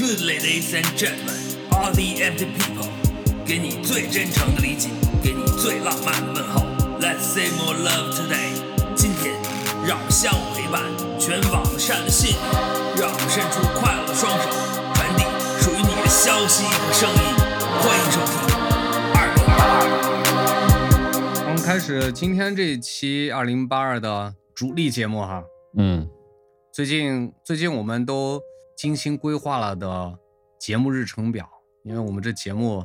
Good ladies and gentlemen, all the empty people，给你最真诚的理解，给你最浪漫的问候。Let's say more love today。今天，让我们相互陪伴，全网善的信，让我们伸出快乐的双手，传递属于你的消息和声音。欢迎收听二零八二。我们开始今天这一期二零八二的主力节目哈。嗯，最近最近我们都精心规划了的节目日程表，因为我们这节目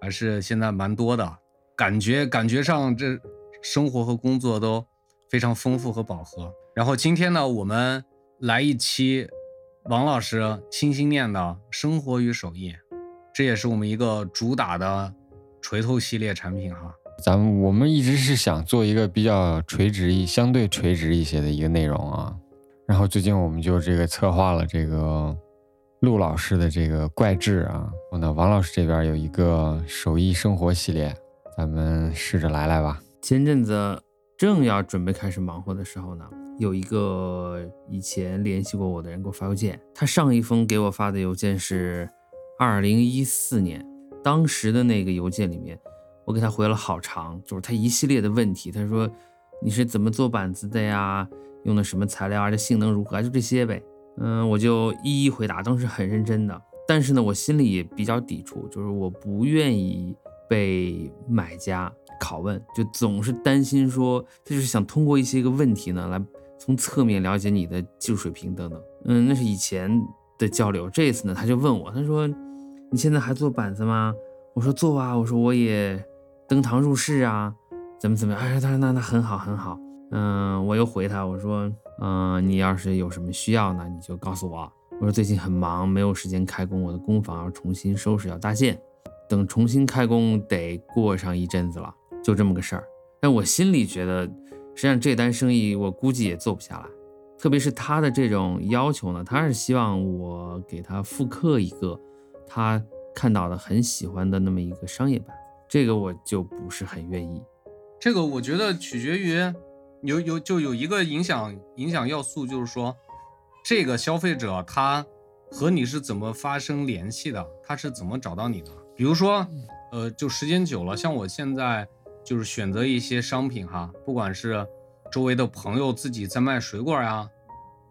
还是现在蛮多的，感觉感觉上这生活和工作都非常丰富和饱和。然后今天呢，我们来一期王老师心心念的生活与手艺，这也是我们一个主打的锤头系列产品哈。咱们我们一直是想做一个比较垂直一、相对垂直一些的一个内容啊。然后最近我们就这个策划了这个陆老师的这个怪志啊，然后呢王老师这边有一个手艺生活系列，咱们试着来来吧。前阵子正要准备开始忙活的时候呢，有一个以前联系过我的人给我发邮件，他上一封给我发的邮件是二零一四年，当时的那个邮件里面，我给他回了好长，就是他一系列的问题。他说你是怎么做板子的呀？用的什么材料啊？这性能如何？就这些呗。嗯，我就一一回答，当时很认真的。但是呢，我心里也比较抵触，就是我不愿意被买家拷问，就总是担心说，他就是想通过一些个问题呢，来从侧面了解你的技术水平等等。嗯，那是以前的交流。这次呢，他就问我，他说你现在还做板子吗？我说做啊，我说我也登堂入室啊，怎么怎么样？哎，他说那那很好很好。嗯，我又回他，我说，嗯，你要是有什么需要呢，你就告诉我。我说最近很忙，没有时间开工，我的工坊要重新收拾，要搭建，等重新开工得过上一阵子了，就这么个事儿。但我心里觉得，实际上这单生意我估计也做不下来，特别是他的这种要求呢，他是希望我给他复刻一个他看到的很喜欢的那么一个商业版，这个我就不是很愿意。这个我觉得取决于。有有就有一个影响影响要素，就是说，这个消费者他和你是怎么发生联系的，他是怎么找到你的？比如说，呃，就时间久了，像我现在就是选择一些商品哈，不管是周围的朋友自己在卖水果呀，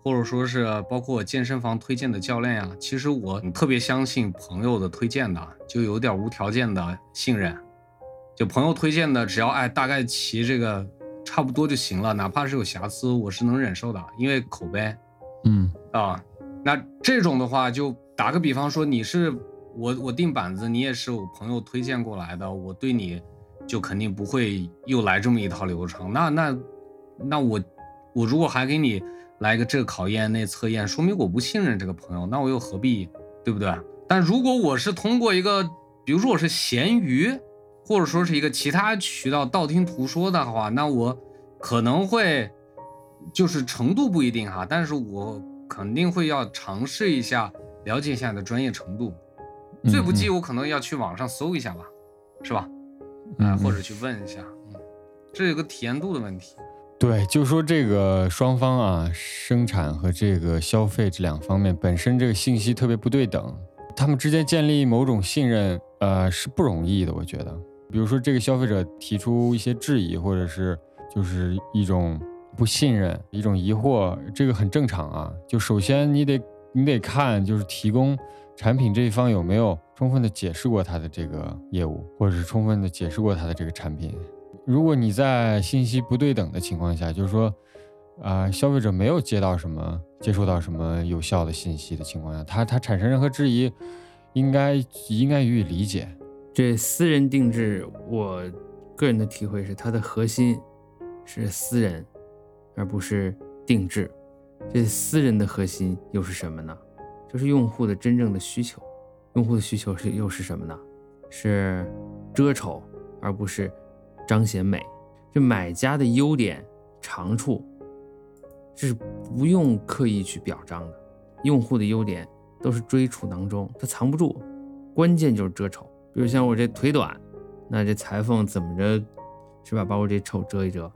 或者说是包括健身房推荐的教练呀，其实我特别相信朋友的推荐的，就有点无条件的信任，就朋友推荐的，只要哎大概齐这个。差不多就行了，哪怕是有瑕疵，我是能忍受的，因为口碑。嗯啊，那这种的话，就打个比方说，你是我我订板子，你也是我朋友推荐过来的，我对你就肯定不会又来这么一套流程。那那那我我如果还给你来个这考验那测验，说明我不信任这个朋友，那我又何必，对不对？但如果我是通过一个，比如说我是闲鱼。或者说是一个其他渠道道听途说的话，那我可能会就是程度不一定哈，但是我肯定会要尝试一下了解一下你的专业程度。最不济我可能要去网上搜一下吧，是吧？嗯，或者去问一下，嗯，这有个体验度的问题。对，就说这个双方啊，生产和这个消费这两方面本身这个信息特别不对等，他们之间建立某种信任，呃，是不容易的，我觉得。比如说，这个消费者提出一些质疑，或者是就是一种不信任、一种疑惑，这个很正常啊。就首先你得你得看，就是提供产品这一方有没有充分的解释过他的这个业务，或者是充分的解释过他的这个产品。如果你在信息不对等的情况下，就是说，啊，消费者没有接到什么、接收到什么有效的信息的情况下，他他产生任何质疑，应该应该予以理解。这私人定制，我个人的体会是，它的核心是私人，而不是定制。这私人的核心又是什么呢？就是用户的真正的需求。用户的需求是又是什么呢？是遮丑，而不是彰显美。这买家的优点、长处，这是不用刻意去表彰的。用户的优点都是追处囊中，它藏不住，关键就是遮丑。比如像我这腿短，那这裁缝怎么着，是吧？把我这丑遮一遮，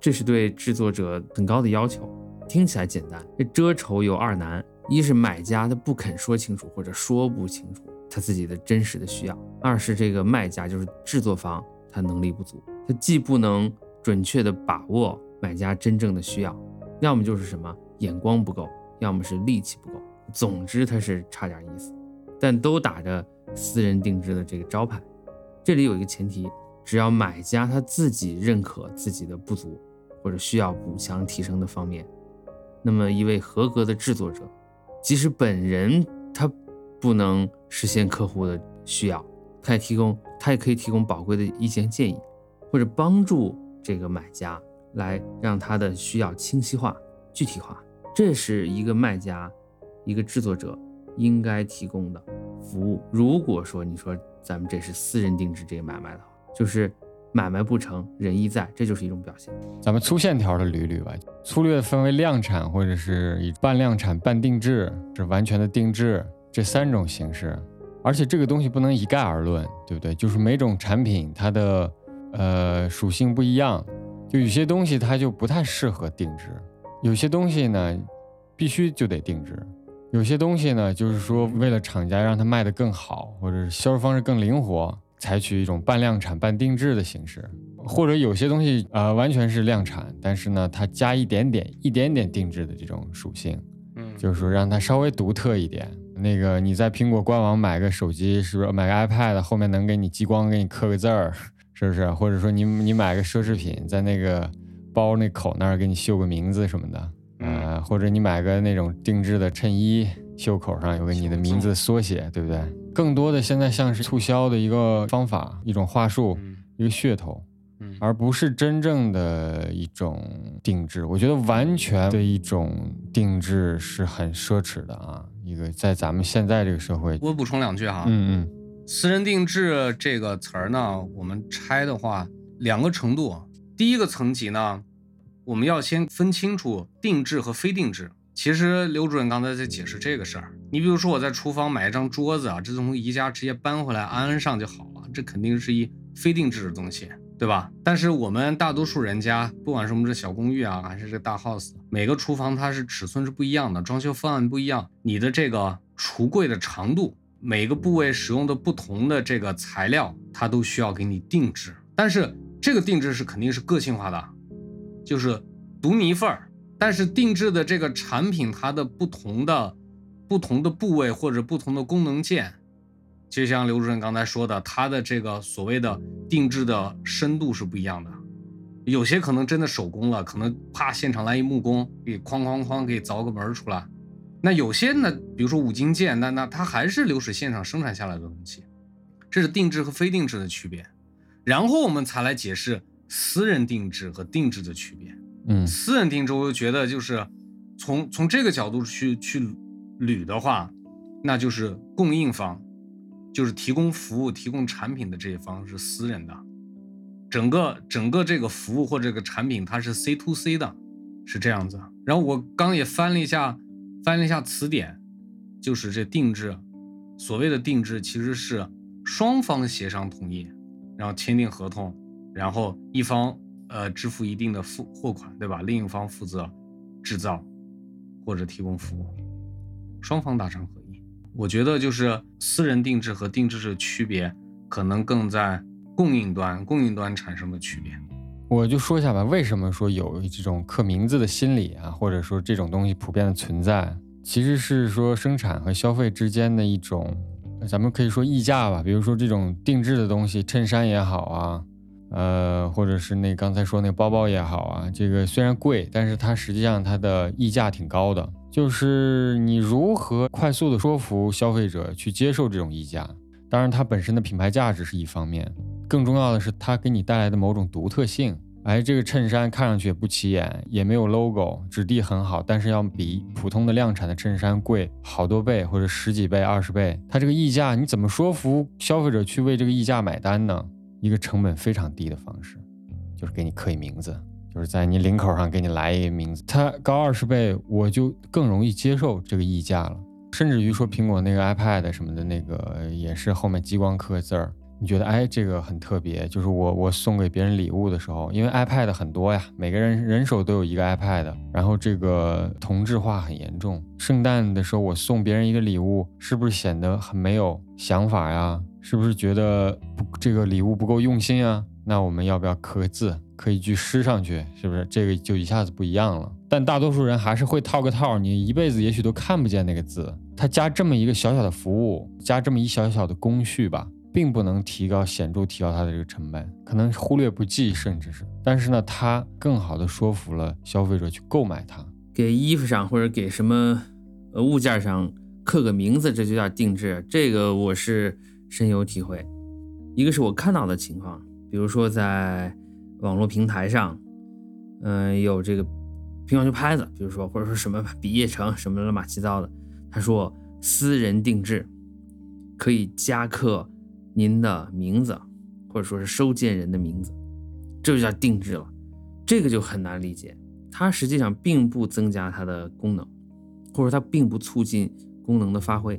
这是对制作者很高的要求。听起来简单，这遮丑有二难：一是买家他不肯说清楚或者说不清楚他自己的真实的需要；二是这个卖家就是制作方他能力不足，他既不能准确的把握买家真正的需要，要么就是什么眼光不够，要么是力气不够，总之他是差点意思，但都打着私人定制的这个招牌。这里有一个前提，只要买家他自己认可自己的不足或者需要补强提升的方面，那么一位合格的制作者。即使本人他不能实现客户的需要，他也提供，他也可以提供宝贵的意见建议，或者帮助这个买家来让他的需要清晰化、具体化。这是一个卖家、一个制作者应该提供的服务。如果说你说咱们这是私人定制这个买卖的话，就是买卖不成仁义在，这就是一种表现。咱们粗线条的捋捋吧。粗略分为量产或者是以半量产半定制，是完全的定制这三种形式，而且这个东西不能一概而论，对不对？就是每种产品它的呃属性不一样，就有些东西它就不太适合定制，有些东西呢必须就得定制，有些东西呢就是说为了厂家让它卖得更好，或者是销售方式更灵活，采取一种半量产半定制的形式。或者有些东西呃，完全是量产，但是呢，它加一点点、一点点定制的这种属性，嗯，就是说让它稍微独特一点。那个你在苹果官网买个手机，是不是买个 iPad 后面能给你激光，给你刻个字儿，是不是？或者说你你买个奢侈品，在那个包那口那儿给你绣个名字什么的，呃，或者你买个那种定制的衬衣，袖口上有个你的名字缩写，对不对？更多的现在像是促销的一个方法，一种话术，一个噱头。而不是真正的一种定制，我觉得完全的一种定制是很奢侈的啊！一个在咱们现在这个社会，我补充两句哈，嗯嗯，私人定制这个词儿呢，我们拆的话两个程度，第一个层级呢，我们要先分清楚定制和非定制。其实刘主任刚才在解释这个事儿，你比如说我在厨房买一张桌子啊，这从宜家直接搬回来安上就好了，这肯定是一非定制的东西。对吧？但是我们大多数人家，不管是我们这小公寓啊，还是这大 house，每个厨房它是尺寸是不一样的，装修方案不一样，你的这个橱柜的长度，每个部位使用的不同的这个材料，它都需要给你定制。但是这个定制是肯定是个性化的，就是独你一份儿。但是定制的这个产品，它的不同的不同的部位或者不同的功能键。就像刘主任刚才说的，它的这个所谓的定制的深度是不一样的，有些可能真的手工了，可能啪现场来一木工给哐哐哐给凿个门出来。那有些呢，比如说五金件，那那它还是流水线上生产下来的东西，这是定制和非定制的区别。然后我们才来解释私人定制和定制的区别。嗯，私人定制，我就觉得就是从从这个角度去去捋的话，那就是供应方。就是提供服务、提供产品的这一方是私人的，整个整个这个服务或这个产品它是 C to C 的，是这样子。然后我刚也翻了一下，翻了一下词典，就是这定制，所谓的定制其实是双方协商同意，然后签订合同，然后一方呃支付一定的付货款，对吧？另一方负责制造或者提供服务，双方达成合意。我觉得就是私人定制和定制的区别，可能更在供应端，供应端产生的区别。我就说一下吧，为什么说有这种刻名字的心理啊，或者说这种东西普遍的存在，其实是说生产和消费之间的一种，咱们可以说溢价吧。比如说这种定制的东西，衬衫也好啊，呃，或者是那刚才说那包包也好啊，这个虽然贵，但是它实际上它的溢价挺高的。就是你如何快速的说服消费者去接受这种溢价，当然它本身的品牌价值是一方面，更重要的是它给你带来的某种独特性。哎，这个衬衫看上去也不起眼，也没有 logo，质地很好，但是要比普通的量产的衬衫贵好多倍，或者十几倍、二十倍。它这个溢价你怎么说服消费者去为这个溢价买单呢？一个成本非常低的方式，就是给你刻一名字。就是在你领口上给你来一个名字，它高二十倍，我就更容易接受这个溢价了。甚至于说苹果那个 iPad 什么的那个也是后面激光刻字儿，你觉得哎这个很特别，就是我我送给别人礼物的时候，因为 iPad 很多呀，每个人人手都有一个 iPad，然后这个同质化很严重。圣诞的时候我送别人一个礼物，是不是显得很没有想法呀？是不是觉得不这个礼物不够用心啊？那我们要不要刻个字，刻一句诗上去？是不是这个就一下子不一样了？但大多数人还是会套个套，你一辈子也许都看不见那个字。他加这么一个小小的服务，加这么一小小的工序吧，并不能提高显著提高它的这个成本，可能忽略不计，甚至是。但是呢，它更好的说服了消费者去购买它。给衣服上或者给什么呃物件上刻个名字，这就叫定制。这个我是深有体会。一个是我看到的情况。比如说，在网络平台上，嗯，有这个乒乓球拍子，比如说或者说什么比叶城什么乱码七糟的，他说私人定制，可以加刻您的名字，或者说是收件人的名字，这就叫定制了。这个就很难理解，它实际上并不增加它的功能，或者它并不促进功能的发挥，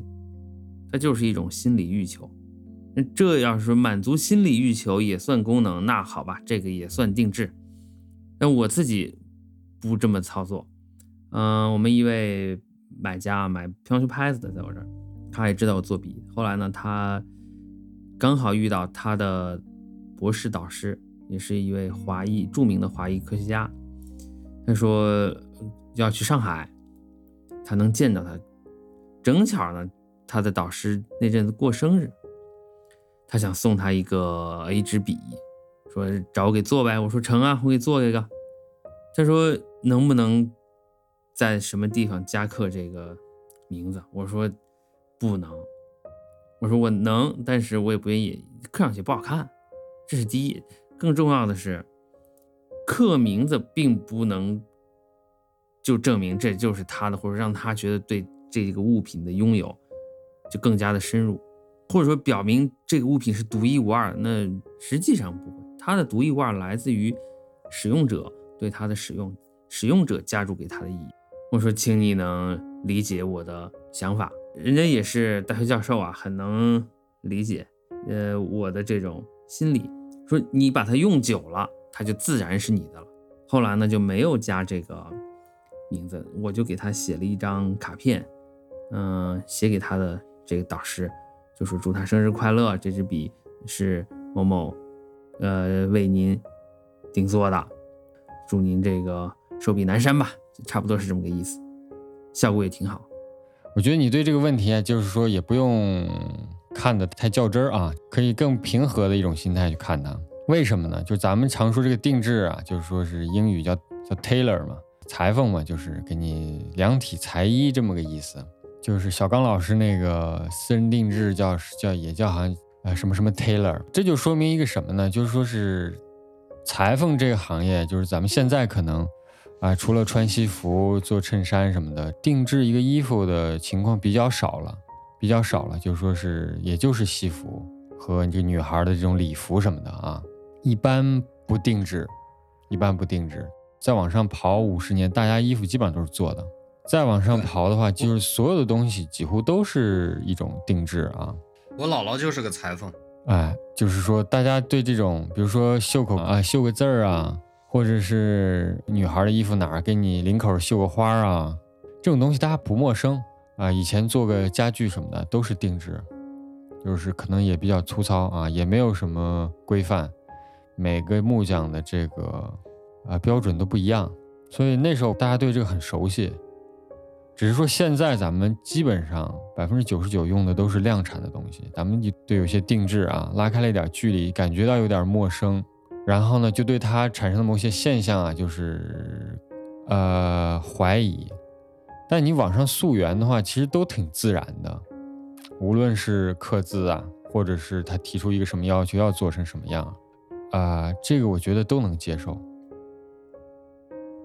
它就是一种心理欲求。这要是满足心理欲求也算功能，那好吧，这个也算定制。但我自己不这么操作。嗯，我们一位买家买乒乓球拍子的在我这儿，他也知道我作弊。后来呢，他刚好遇到他的博士导师，也是一位华裔著名的华裔科学家。他说要去上海，他能见到他。正巧呢，他的导师那阵子过生日。他想送他一个 A 支笔，说找我给做呗。我说成啊，我给做一个。他说能不能在什么地方加刻这个名字？我说不能。我说我能，但是我也不愿意刻上去不好看。这是第一。更重要的是，刻名字并不能就证明这就是他的，或者让他觉得对这个物品的拥有就更加的深入。或者说表明这个物品是独一无二，那实际上不会，它的独一无二来自于使用者对它的使用，使用者加注给它的意义。我说，请你能理解我的想法，人家也是大学教授啊，很能理解，呃，我的这种心理。说你把它用久了，它就自然是你的了。后来呢，就没有加这个名字，我就给他写了一张卡片，嗯，写给他的这个导师。就是祝他生日快乐，这支笔是某某，呃，为您定做的，祝您这个寿比南山吧，差不多是这么个意思，效果也挺好。我觉得你对这个问题啊，就是说也不用看的太较真儿啊，可以更平和的一种心态去看它。为什么呢？就咱们常说这个定制啊，就是说是英语叫叫 tailor 嘛，裁缝嘛，就是给你量体裁衣这么个意思。就是小刚老师那个私人定制叫叫也叫好像呃什么什么 tailor，这就说明一个什么呢？就是说是裁缝这个行业，就是咱们现在可能啊除了穿西服做衬衫什么的，定制一个衣服的情况比较少了，比较少了。就说是也就是西服和这女孩的这种礼服什么的啊，一般不定制，一般不定制。再往上跑五十年，大家衣服基本上都是做的。再往上刨的话，就是所有的东西几乎都是一种定制啊。我姥姥就是个裁缝，哎，就是说大家对这种，比如说袖口啊绣个字儿啊，或者是女孩的衣服哪儿给你领口绣个花啊，这种东西大家不陌生啊。以前做个家具什么的都是定制，就是可能也比较粗糙啊，也没有什么规范，每个木匠的这个啊标准都不一样，所以那时候大家对这个很熟悉。只是说现在咱们基本上百分之九十九用的都是量产的东西，咱们就对有些定制啊拉开了一点距离，感觉到有点陌生，然后呢就对它产生的某些现象啊就是呃怀疑。但你往上溯源的话，其实都挺自然的，无论是刻字啊，或者是他提出一个什么要求要做成什么样啊，这个我觉得都能接受。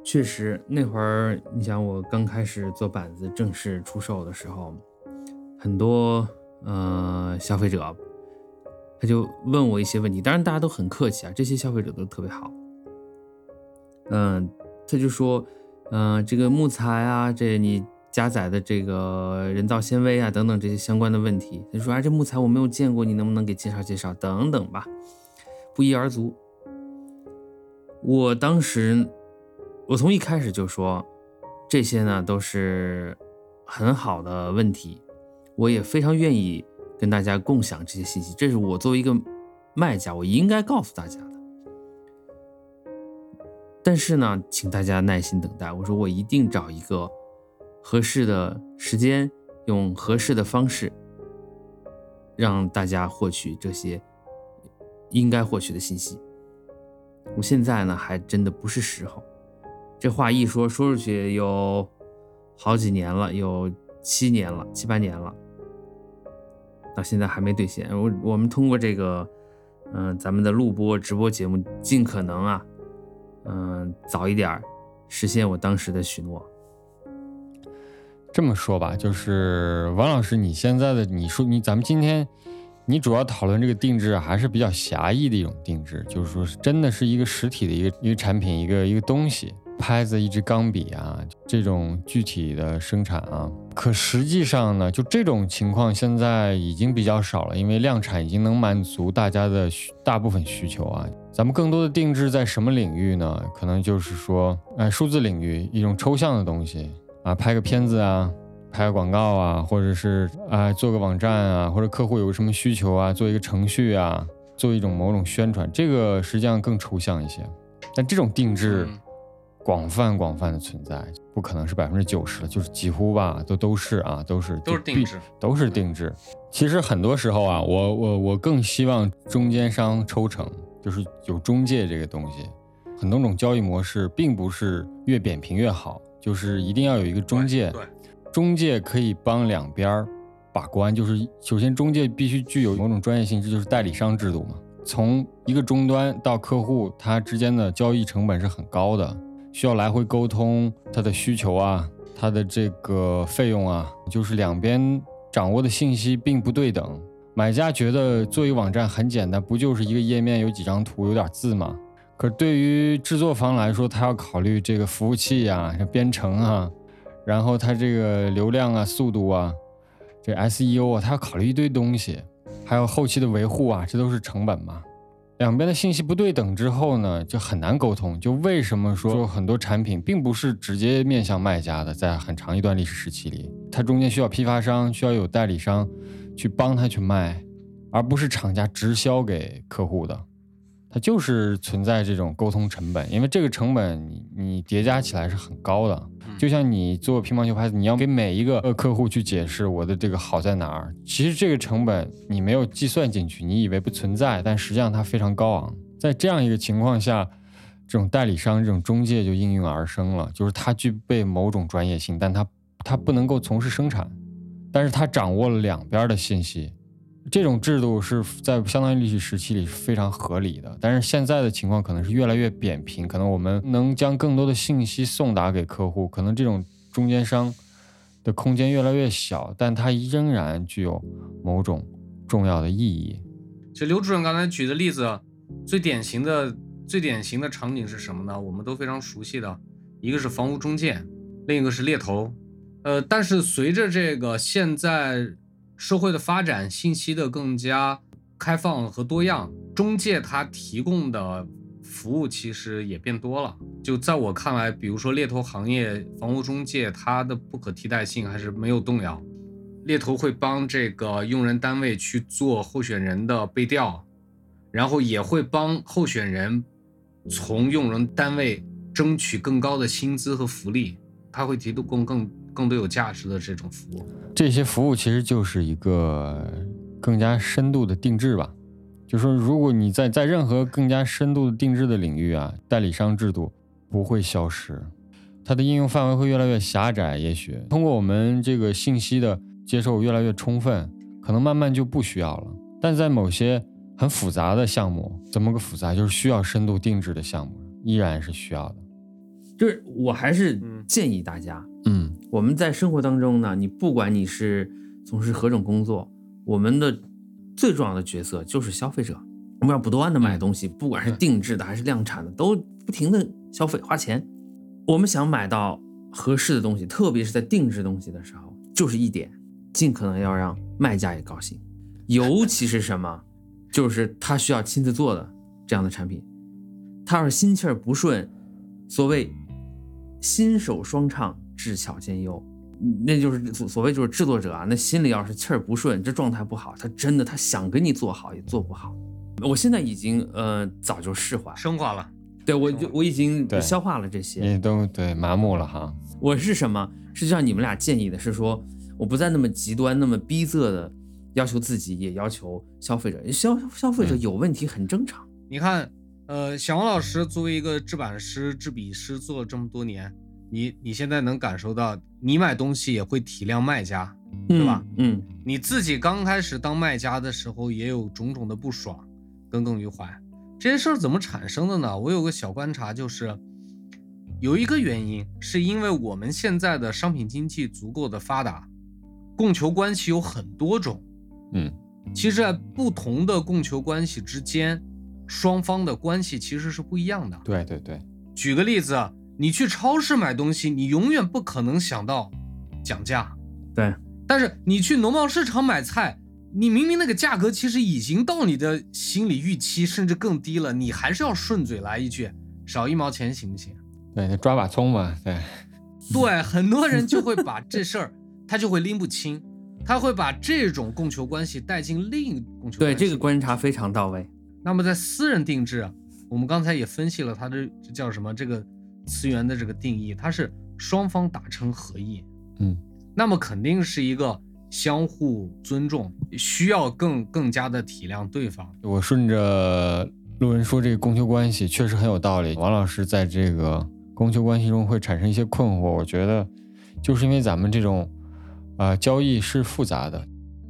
确实，那会儿你想我刚开始做板子正式出售的时候，很多呃消费者他就问我一些问题，当然大家都很客气啊，这些消费者都特别好。嗯，他就说，嗯，这个木材啊，这你加载的这个人造纤维啊等等这些相关的问题。他说啊，这木材我没有见过，你能不能给介绍介绍？等等吧，不一而足。我当时，我从一开始就说，这些呢都是很好的问题，我也非常愿意跟大家共享这些信息。这是我作为一个卖家，我应该告诉大家的。但是呢，请大家耐心等待。我说我一定找一个合适的时间，用合适的方式，让大家获取这些应该获取的信息。我现在呢，还真的不是时候。这话一说说出去，有好几年了，有七年了，七八年了，到现在还没兑现。我我们通过这个，嗯，咱们的录播直播节目，尽可能啊，嗯，早一点实现我当时的许诺。这么说吧，就是王老师，你现在的你说你，咱们今天。你主要讨论这个定制还是比较狭义的一种定制，就是说是真的是一个实体的一个一个产品，一个一个东西，拍子、一支钢笔啊，这种具体的生产啊。可实际上呢，就这种情况现在已经比较少了，因为量产已经能满足大家的需大部分需求啊。咱们更多的定制在什么领域呢？可能就是说，哎，数字领域一种抽象的东西啊，拍个片子啊。拍个广告啊，或者是啊做个网站啊，或者客户有什么需求啊，做一个程序啊，做一种某种宣传，这个实际上更抽象一些。但这种定制广泛广泛的存在，不可能是百分之九十了，就是几乎吧，都都是啊，都是都是定制，都是定制。其实很多时候啊，我我我更希望中间商抽成，就是有中介这个东西。很多种交易模式并不是越扁平越好，就是一定要有一个中介。对。中介可以帮两边把关，就是首先中介必须具有某种专业性，这就是代理商制度嘛。从一个终端到客户，它之间的交易成本是很高的，需要来回沟通他的需求啊，他的这个费用啊，就是两边掌握的信息并不对等。买家觉得做一个网站很简单，不就是一个页面有几张图有点字吗？可对于制作方来说，他要考虑这个服务器呀、编程啊。然后它这个流量啊、速度啊、这 SEO 啊，他要考虑一堆东西，还有后期的维护啊，这都是成本嘛。两边的信息不对等之后呢，就很难沟通。就为什么说很多产品并不是直接面向卖家的，在很长一段历史时期里，它中间需要批发商、需要有代理商去帮他去卖，而不是厂家直销给客户的。它就是存在这种沟通成本，因为这个成本你你叠加起来是很高的。就像你做乒乓球拍子，你要给每一个客户去解释我的这个好在哪儿，其实这个成本你没有计算进去，你以为不存在，但实际上它非常高昂。在这样一个情况下，这种代理商、这种中介就应运而生了，就是它具备某种专业性，但它它不能够从事生产，但是它掌握了两边的信息。这种制度是在相当于历史时期里是非常合理的，但是现在的情况可能是越来越扁平，可能我们能将更多的信息送达给客户，可能这种中间商的空间越来越小，但它仍然具有某种重要的意义。其实刘主任刚才举的例子，最典型的、最典型的场景是什么呢？我们都非常熟悉的，一个是房屋中介，另一个是猎头。呃，但是随着这个现在。社会的发展，信息的更加开放和多样，中介他提供的服务其实也变多了。就在我看来，比如说猎头行业，房屋中介它的不可替代性还是没有动摇。猎头会帮这个用人单位去做候选人的背调，然后也会帮候选人从用人单位争取更高的薪资和福利，他会提供更更多有价值的这种服务。这些服务其实就是一个更加深度的定制吧，就说如果你在在任何更加深度的定制的领域啊，代理商制度不会消失，它的应用范围会越来越狭窄。也许通过我们这个信息的接受越来越充分，可能慢慢就不需要了。但在某些很复杂的项目，怎么个复杂？就是需要深度定制的项目，依然是需要的。就是我还是建议大家，嗯。我们在生活当中呢，你不管你是从事何种工作，我们的最重要的角色就是消费者。我们要不断的买东西，不管是定制的还是量产的，都不停的消费花钱。我们想买到合适的东西，特别是在定制东西的时候，就是一点，尽可能要让卖家也高兴。尤其是什么，就是他需要亲自做的这样的产品，他要是心气儿不顺，所谓心手双畅，智巧兼优，那就是所所谓就是制作者啊，那心里要是气儿不顺，这状态不好，他真的他想给你做好也做不好。我现在已经呃早就释怀，升华了。对我就我已经对消化了这些。你都对麻木了哈。我是什么？是像你们俩建议的，是说我不再那么极端、那么逼仄的要求自己，也要求消费者。消消费者嗯有问题很正常。你看，呃，小王老师作为一个制版师、制笔师做了这么多年，你你现在能感受到，你买东西也会体谅卖家，对吧？嗯？你自己刚开始当卖家的时候，也有种种的不爽，耿耿于怀。这些事儿怎么产生的呢？我有个小观察，就是有一个原因，是因为我们现在的商品经济足够的发达，供求关系有很多种。嗯，其实，在不同的供求关系之间，双方的关系其实是不一样的。对对对，举个例子，你去超市买东西，你永远不可能想到讲价。对，但是你去农贸市场买菜，你明明那个价格其实已经到你的心理预期，甚至更低了，你还是要顺嘴来一句少一毛钱行不行？对，抓把葱嘛，对，对，很多人就会 把这事儿，他就会拎不清，他会把这种供求关系带进另一供求关系。对，这个观察非常到位。那么在私人定制，我们刚才也分析了它的这叫什么？这个词源的这个定义，它是双方达成合意。嗯，那么肯定是一个相互尊重，需要更更加的体谅对方。我顺着路人说这个供求关系确实很有道理。王老师在这个供求关系中会产生一些困惑，我觉得就是因为咱们这种啊、呃交易是复杂的，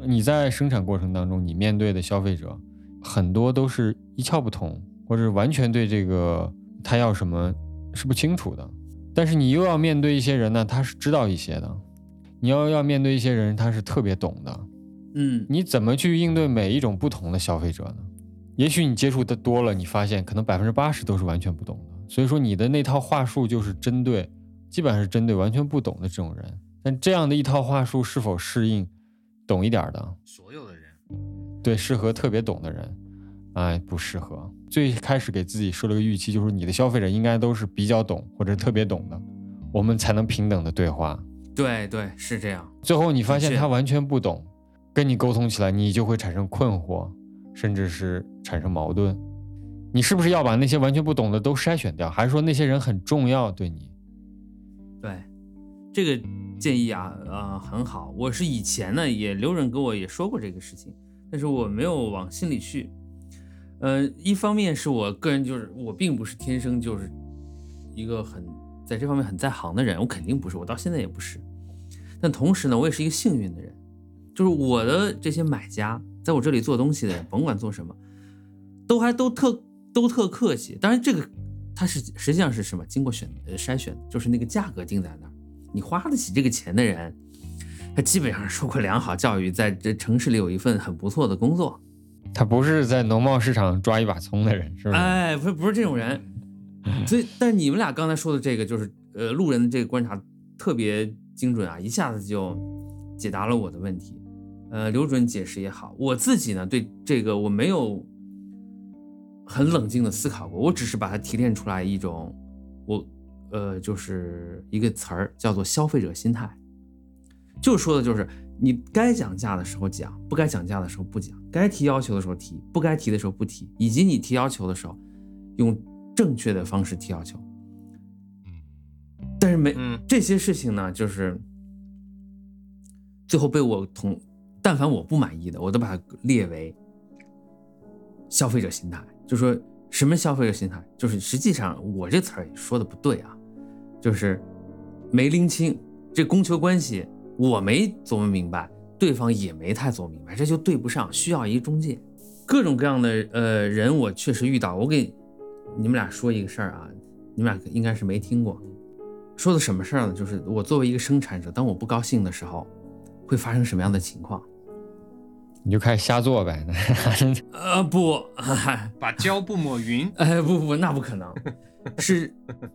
你在生产过程当中，你面对的消费者很多都是一窍不通，或者完全对这个他要什么是不清楚的。但是你又要面对一些人呢，他是知道一些的，你要要面对一些人，他是特别懂的。嗯，你怎么去应对每一种不同的消费者呢？也许你接触的多了，你发现可能百分之八十都是完全不懂的。所以说你的那套话术就是针对，基本上是针对完全不懂的这种人。但这样的一套话术是否适应懂一点儿的？所有的人，对，适合特别懂的人，哎，不适合。最开始给自己设了个预期，就是你的消费者应该都是比较懂或者特别懂的，我们才能平等的对话。对对是这样。最后你发现他完全不懂，跟你沟通起来，你就会产生困惑，甚至是产生矛盾。你是不是要把那些完全不懂的都筛选掉，还是说那些人很重要对你？对，这个建议啊，呃，很好。我是以前呢也刘润跟我也说过这个事情，但是我没有往心里去。呃，一方面是我个人就是我并不是天生就是一个很在这方面很在行的人，我肯定不是，我到现在也不是。但同时呢，我也是一个幸运的人，就是我的这些买家在我这里做东西的人，甭管做什么，都还都特都特客气。当然，这个它是实际上是什么？经过选呃筛选，就是那个价格定在那儿，你花得起这个钱的人，他基本上受过良好教育，在这城市里有一份很不错的工作。他不是在农贸市场抓一把葱的人，是不是？哎，不是不是这种人，所以，但是你们俩刚才说的这个，就是呃路人的这个观察特别精准啊，一下子就解答了我的问题。呃，刘准解释也好，我自己呢对这个我没有很冷静的思考过，我只是把它提炼出来一种，我呃就是一个词儿叫做消费者心态，就说的就是你该讲价的时候讲，不该讲价的时候不讲，该提要求的时候提，不该提的时候不提，以及你提要求的时候用正确的方式提要求。但是没、嗯这些事情呢，就是最后被我同，但凡我不满意的，我都把它列为消费者心态。就说什么消费者心态，就是实际上我这词儿也说的不对啊，就是没拎清这供求关系，我没琢磨明白，对方也没太做明白，这就对不上，需要一个中介。各种各样的呃人，我确实遇到。我给你们俩说一个事儿啊，你们俩应该是没听过。说的什么事儿呢？就是我作为一个生产者，当我不高兴的时候，会发生什么样的情况？你就开始瞎做呗。呃，不，把胶布抹匀。哎，不不，那不可能。是，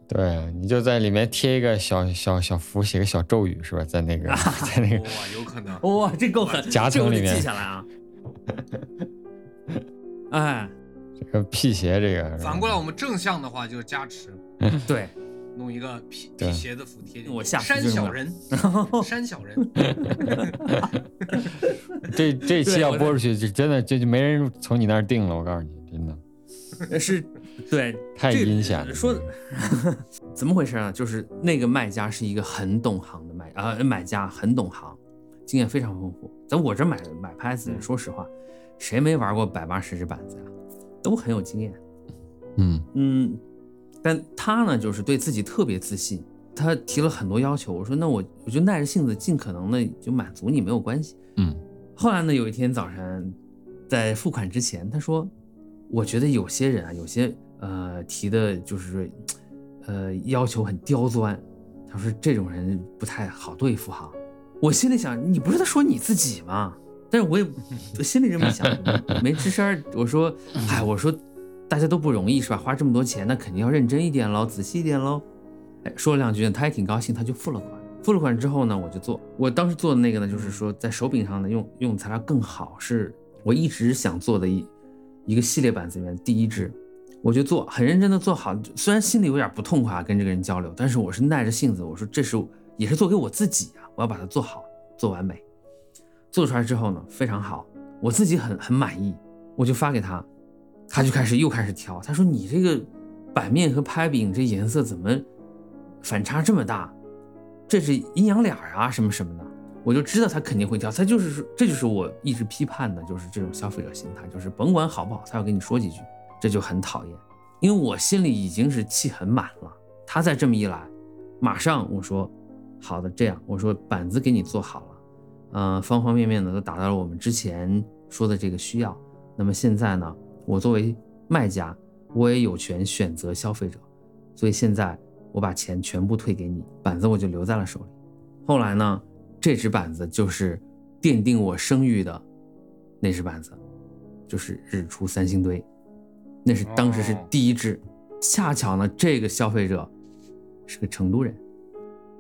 对，你就在里面贴一个小小小符，写个小咒语，是吧？在那个，在那个，哇，有可能，哇，这够狠，夹层里面记下来啊。哎，这个辟邪，这个反过来，我们正向的话就是加持，对，弄一个皮皮鞋的服贴。我下 山小人，山小人。这这期要播出去，就真的这就没人从你那儿定了。我告诉你，真的是。对，太阴险了。说 怎么回事呢？就是那个卖家是一个很懂行的卖啊，买家很懂行，经验非常丰富。在我这买买拍子，说实话，谁没玩过百八十只板子呀？都很有经验。嗯嗯，但他呢，就是对自己特别自信，他提了很多要求。我说那我我就耐着性子，尽可能的就满足你，没有关系。嗯。后来呢，有一天早晨，在付款之前，他说，我觉得有些人啊，有些。呃，提的就是说，呃，要求很刁钻。他说这种人不太好对付哈。我心里想，你不是在说你自己吗？但是我也 心里这么想，没吱声。我说，哎，我说大家都不容易是吧？花这么多钱，那肯定要认真一点喽，仔细一点喽。哎，说了两句，他也挺高兴，他就付了款。付了款之后呢，我就做。我当时做的那个呢，就是说在手柄上呢用用材料更好，是我一直想做的一一个系列板子里面第一支。我就做，很认真的做好，虽然心里有点不痛快啊跟这个人交流，但是我是耐着性子，我说这是也是做给我自己啊，我要把它做好，做完美。做出来之后呢，非常好，我自己很很满意，我就发给他，他就开始又开始挑，他说你这个版面和拍饼这颜色怎么反差这么大？这是阴阳脸啊什么什么的，我就知道他肯定会挑，他就是说这就是我一直批判的，就是这种消费者心态，就是甭管好不好，他要跟你说几句。这就很讨厌，因为我心里已经是气很满了。他再这么一来，马上我说好的，这样我说板子给你做好了，嗯，方方面面的都达到了我们之前说的这个需要。那么现在呢，我作为卖家，我也有权选择消费者，所以现在我把钱全部退给你，板子我就留在了手里。后来呢，这只板子就是奠定我声誉的那只板子，就是日出三星堆。那是当时是第一只，恰巧呢，这个消费者是个成都人，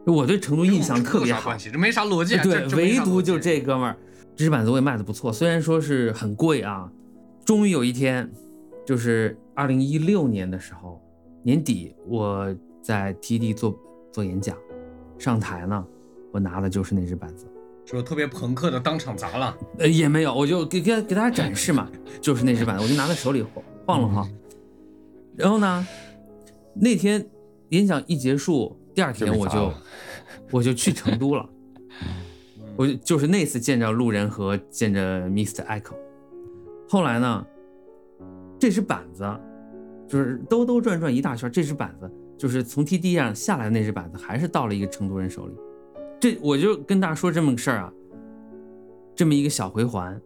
我对成都印象特别好。这没啥逻辑。对，唯独就这哥们儿，这只板子我也卖的不错，虽然说是很贵啊。终于有一天，就是二零一六年的时候年底，我在 TD 做做演讲，上台呢，我拿的就是那只板子，就特别朋克的当场砸了。呃，也没有，我就给给给大家展示嘛，就是那只板子，我就拿在手里。晃了晃，然后呢，那天演讲一结束，第二天我就 我就去成都了，我就就是那次见着路人和见着 Mr. Echo，后来呢，这只板子就是兜兜转转一大圈，这只板子就是从 TD 上下来那只板子，还是到了一个成都人手里，这我就跟大家说这么个事儿啊，这么一个小回环。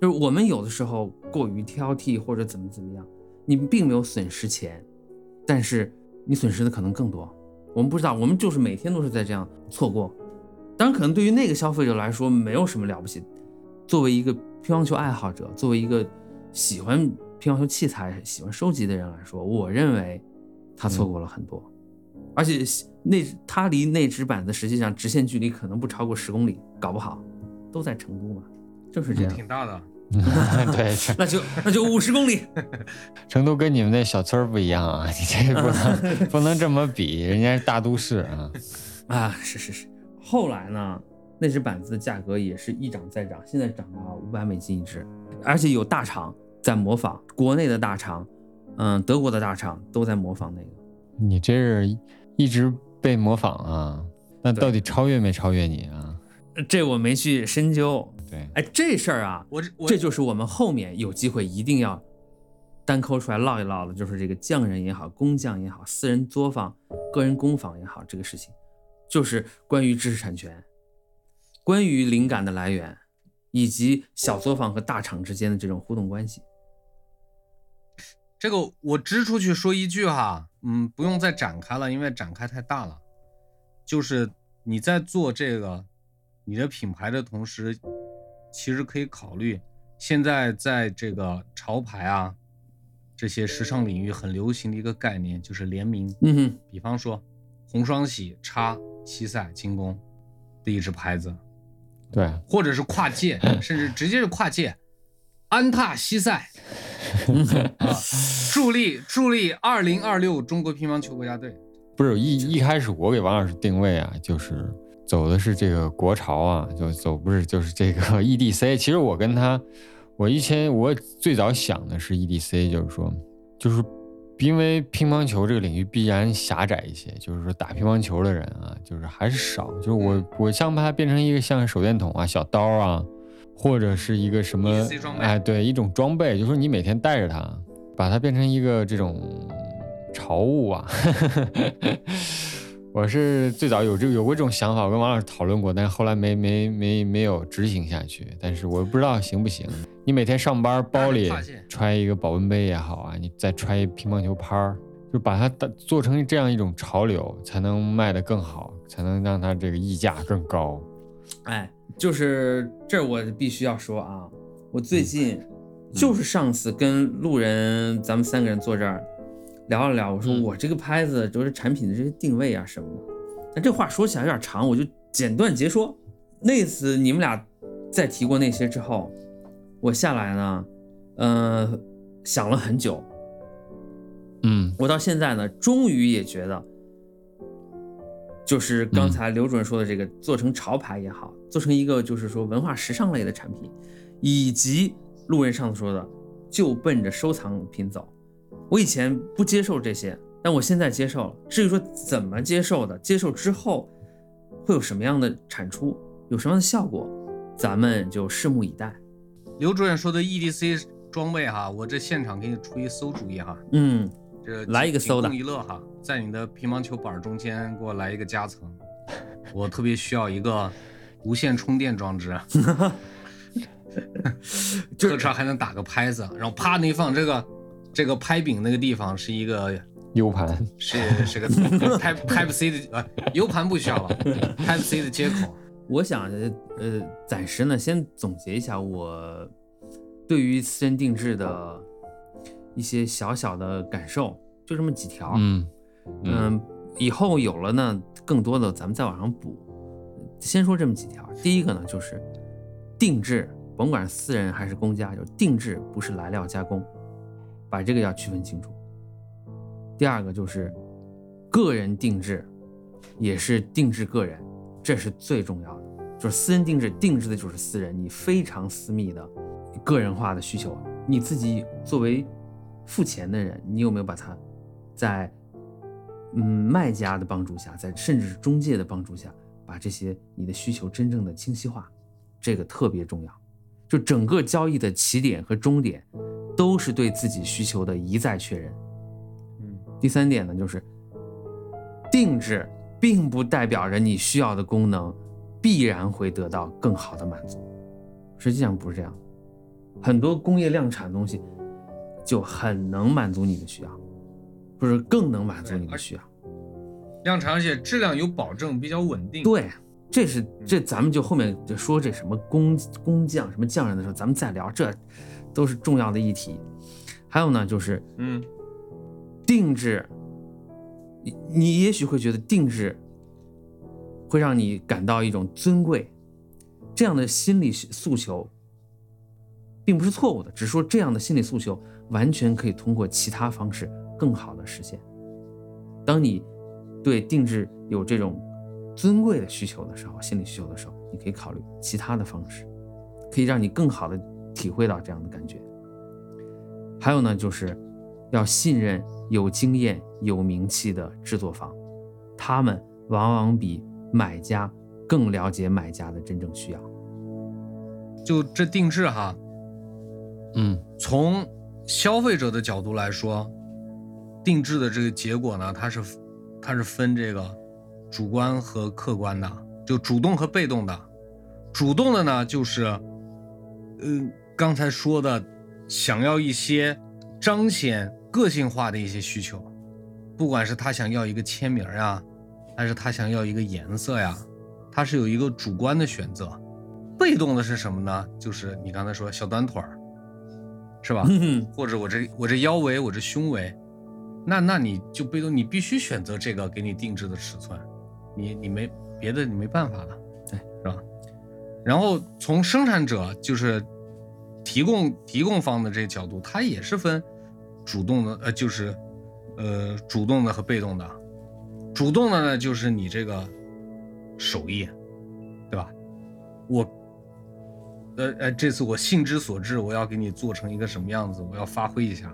就是我们有的时候过于挑剔或者怎么怎么样，你并没有损失钱，但是你损失的可能更多。我们不知道，我们就是每天都是在这样错过。当然，可能对于那个消费者来说没有什么了不起。作为一个乒乓球爱好者，作为一个喜欢乒乓球器材、喜欢收集的人来说，我认为他错过了很多。而且那他离那只板子实际上直线距离可能不超过十公里，搞不好都在成都嘛，就是这样。挺大的。对，那就那就五十公里。成都跟你们那小村不一样啊，你这不能不能这么比，人家是大都市啊。啊，是是是。后来呢，那只板子的价格也是一涨再涨，现在涨到五百美金一只，而且有大厂在模仿，国内的大厂，嗯，德国的大厂都在模仿那个。你这是一直被模仿啊？那到底超越没超越你啊？这我没去深究。对，哎，这事儿啊，我这就是我们后面有机会一定要单抠出来唠一唠的，就是这个匠人也好，工匠也好，私人作坊、个人工坊也好，这个事情，就是关于知识产权，关于灵感的来源，以及小作坊和大厂之间的这种互动关系。这个我支出去说一句哈，嗯，不用再展开了，因为展开太大了。就是你在做这个你的品牌的同时。其实可以考虑，现在在这个潮牌啊这些时尚领域很流行的一个概念就是联名。嗯哼，比方说红双喜、叉、西赛、精工的一支牌子，对，或者是跨界，甚至直接是跨界，安踏西塞。啊，助力助力二零二六中国乒乓球国家队。不是一一开始我给王老师定位啊，就是走的是这个国潮啊，就走不是就是这个 EDC。其实我跟他，我以前我最早想的是 EDC，就是说，就是因为乒乓球这个领域必然狭窄一些，就是说打乒乓球的人啊，就是还是少。就是我我想把它变成一个像手电筒啊、小刀啊，或者是一个什么哎，对，一种装备，就是说你每天带着它，把它变成一个这种潮物啊。我是最早有这个有过这种想法，我跟王老师讨论过，但是后来没没没没有执行下去。但是我不知道行不行。你每天上班包里揣一个保温杯也好啊，你再揣一乒乓球拍儿，就把它打做成这样一种潮流，才能卖得更好，才能让它这个溢价更高。哎，就是这儿我必须要说啊，我最近就是上次跟路人咱们三个人坐这儿聊了聊，我说嗯。我这个拍子就是产品的这些定位啊什么的，但这话说起来有点长，我就简短截说。那次你们俩在提过那些之后，我下来呢，呃，想了很久，嗯我到现在呢，终于也觉得，就是刚才刘主任说的这个，做成潮牌也好，做成一个就是说文化时尚类的产品，以及路人上次说的，就奔着收藏品走。我以前不接受这些，但我现在接受了。至于说怎么接受的，接受之后会有什么样的产出，有什么样的效果，咱们就拭目以待。刘主任说的 EDC 装备哈，我这现场给你出一馊主意哈，嗯，这来一个仅馊的。一乐哈，在你的乒乓球板中间给我来一个夹层，我特别需要一个无线充电装置，特车还能打个拍子，然后啪那一放，这个这个拍柄那个地方是一个 U 盘，是是个 Type Type C 的呃 U 盘不需要了，Type C 的接口。我想，呃，暂时呢，先总结一下我对于私人定制的一些小小的感受，就这么几条。嗯嗯，以后有了呢，更多的咱们再往上补。先说这么几条，第一个呢就是定制，甭管是私人还是公家，就定制不是来料加工，把这个要区分清楚。第二个就是个人定制，也是定制个人，这是最重要的。就是私人定制，定制的就是私人，你非常私密的、个人化的需求，你自己作为付钱的人，你有没有把它在嗯卖家的帮助下，在甚至是中介的帮助下，把这些你的需求真正的清晰化，这个特别重要。就整个交易的起点和终点，都是对自己需求的一再确认。嗯，第三点呢，就是定制并不代表着你需要的功能必然会得到更好的满足，实际上不是这样。很多工业量产的东西就很能满足你的需要，不是更能满足你的需要。量产而且质量有保证，比较稳定。对，这是这咱们就后面就说这什么工工匠什么匠人的时候，咱们再聊，这都是重要的议题。还有呢，就是嗯，定制，你你也许会觉得定制会让你感到一种尊贵，这样的心理诉求并不是错误的，只是说这样的心理诉求完全可以通过其他方式更好的实现。当你对定制有这种尊贵的需求的时候，心理需求的时候，你可以考虑其他的方式，可以让你更好的体会到这样的感觉。还有呢，就是要信任有经验、有名气的制作方，他们往往比买家更了解买家的真正需要。就这定制哈，嗯从消费者的角度来说，定制的这个结果呢，它是它是分这个主观和客观的，就主动和被动的。主动的呢，就是，嗯、刚才说的，想要一些彰显个性化的一些需求，不管是他想要一个签名呀，还是他想要一个颜色呀，他是有一个主观的选择。被动的是什么呢？就是你刚才说小短腿儿，是吧？嗯或者我这我这腰围，我这胸围，那那你就被动，你必须选择这个给你定制的尺寸，你你没别的你没办法了，对，是吧？然后从生产者就是提供提供方的这个角度，他也是分主动的，呃，就是呃主动的和被动的。主动的呢，就是你这个手艺，对吧？我呃呃，这次我兴之所至，我要给你做成一个什么样子，我要发挥一下，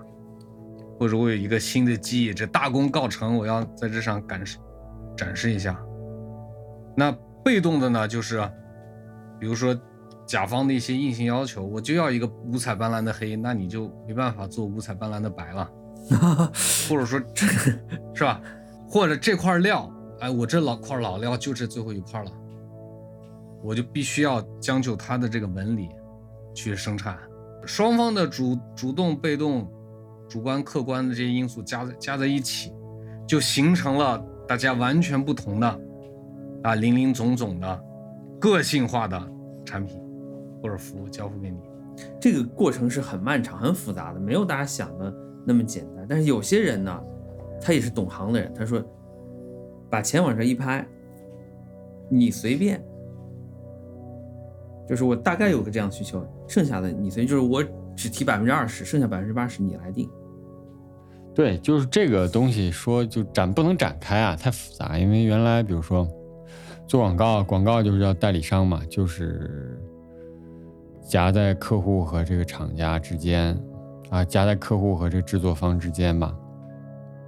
或者我有一个新的技艺，这大功告成，我要在这上展示展示一下。那被动的呢，就是比如说甲方的一些硬性要求，我就要一个五彩斑斓的黑，那你就没办法做五彩斑斓的白了，或者说这是吧？或者这块料，哎，我这老块老料就这最后一块了。我就必须要将就它的这个纹理去生产，双方的主主动、被动、主观、客观的这些因素加在加在一起，就形成了大家完全不同的啊林林总总的个性化的产品或者服务交付给你。这个过程是很漫长、很复杂的，没有大家想的那么简单。但是有些人呢，他也是懂行的人，他说把钱往这一拍，你随便。就是我大概有个这样需求，剩下的你随，就是我只提百分之二十，剩下百分之八十你来定。对，就是这个东西说就展不能展开啊，太复杂。因为原来比如说做广告，广告就是叫代理商嘛，就是夹在客户和这个厂家之间啊，夹在客户和这制作方之间吧。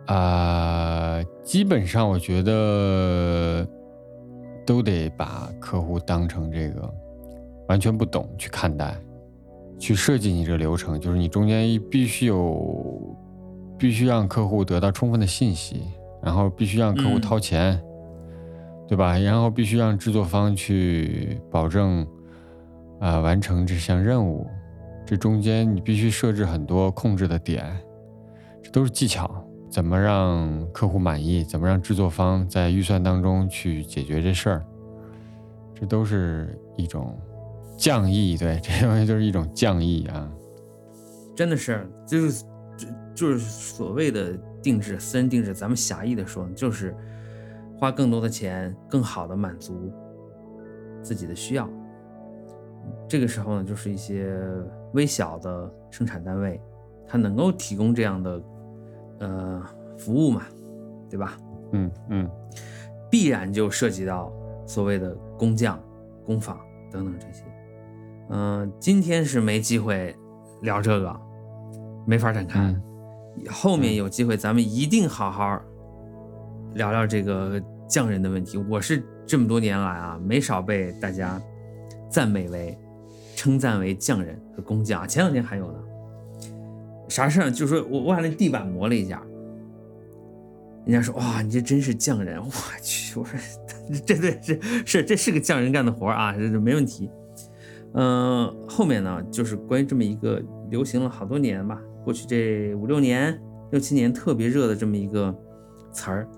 啊、基本上我觉得都得把客户当成这个完全不懂去看待，去设计你这个流程，就是你中间必须有，必须让客户得到充分的信息，然后必须让客户掏钱，对吧？然后必须让制作方去保证，啊、完成这项任务，这中间你必须设置很多控制的点，这都是技巧。怎么让客户满意？怎么让制作方在预算当中去解决这事儿？这都是一种匠艺，对，这些东西就是一种匠艺啊。真的是，就是就是所谓的定制，私人定制，咱们狭义的说，就是花更多的钱，更好的满足自己的需要。这个时候呢，就是一些微小的生产单位，它能够提供这样的呃服务嘛，对吧？嗯嗯，必然就涉及到所谓的工匠、工坊等等这些。嗯、今天是没机会聊这个，没法展开。嗯后面有机会咱们一定好好聊聊这个匠人的问题。我是这么多年来啊，没少被大家赞美为、称赞为匠人和工匠。前两天还有呢，啥事儿？就说我我把那地板磨了一下，人家说哇，你这真是匠人！我去，我说这对是是这是个匠人干的活儿啊，这这没问题。嗯、后面呢，就是关于这么一个流行了好多年吧，过去这五六年、六七年特别热的这么一个词儿，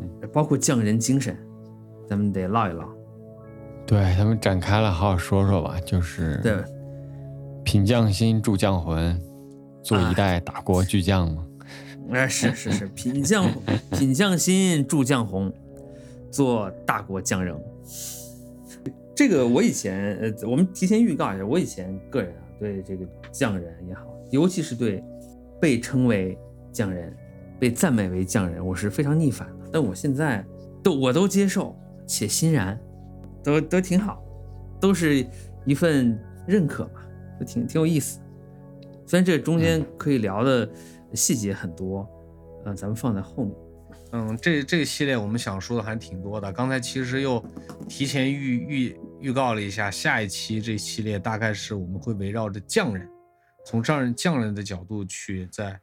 嗯，包括匠人精神，咱们得唠一唠。对，咱们展开了，好好说说吧。就是对，品匠心，铸匠魂，做啊一代打国巨匠嘛。哎，是是是，品匠 品匠心，铸匠红，做大国匠人。这个我以前呃，我们提前预告一下，我以前个人啊，对这个匠人也好，尤其是对被称为匠人、被赞美为匠人，我是非常逆反的。但我现在都我都接受且欣然，都都挺好，都是一份认可嘛，都挺挺有意思。虽然这中间可以聊的细节很多，嗯、咱们放在后面。嗯，这这个系列我们想说的还挺多的。刚才其实又提前预预预告了一下，下一期这系列大概是我们会围绕着匠人，从匠人匠人的角度去再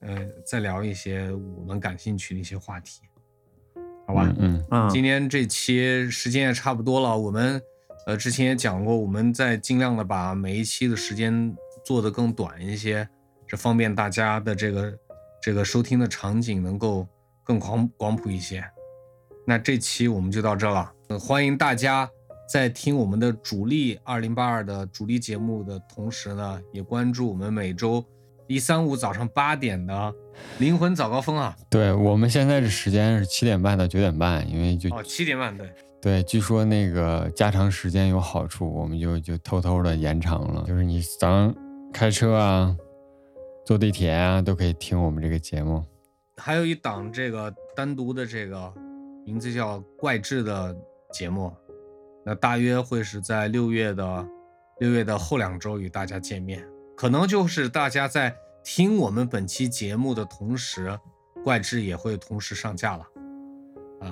呃再聊一些我们感兴趣的一些话题，好吧？嗯嗯啊，今天这期时间也差不多了，我们呃之前也讲过，我们在尽量的把每一期的时间做得更短一些，这方便大家的这个这个收听的场景能够更广广谱一些。那这期我们就到这了，呃欢迎大家在听我们的主力二零八二的主力节目的同时呢，也关注我们每周一三五早上八点的灵魂早高峰啊。对我们现在的时间是七点半到九点半，因为就哦，七点半对。对，据说那个加长时间有好处，我们就就偷偷的延长了。就是你早上开车啊、坐地铁啊，都可以听我们这个节目。还有一档这个单独的这个名字叫《怪志》的节目，那大约会是在六月的六月的后两周与大家见面，可能就是大家在听我们本期节目的同时，《怪志》也会同时上架了。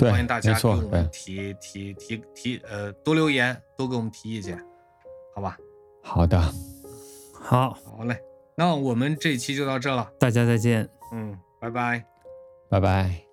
欢迎大家给没错我们提提提提呃多留言，多给我们提意见，好吧？好的，好，好嘞，那我们这期就到这了，大家再见。嗯，拜拜。拜拜。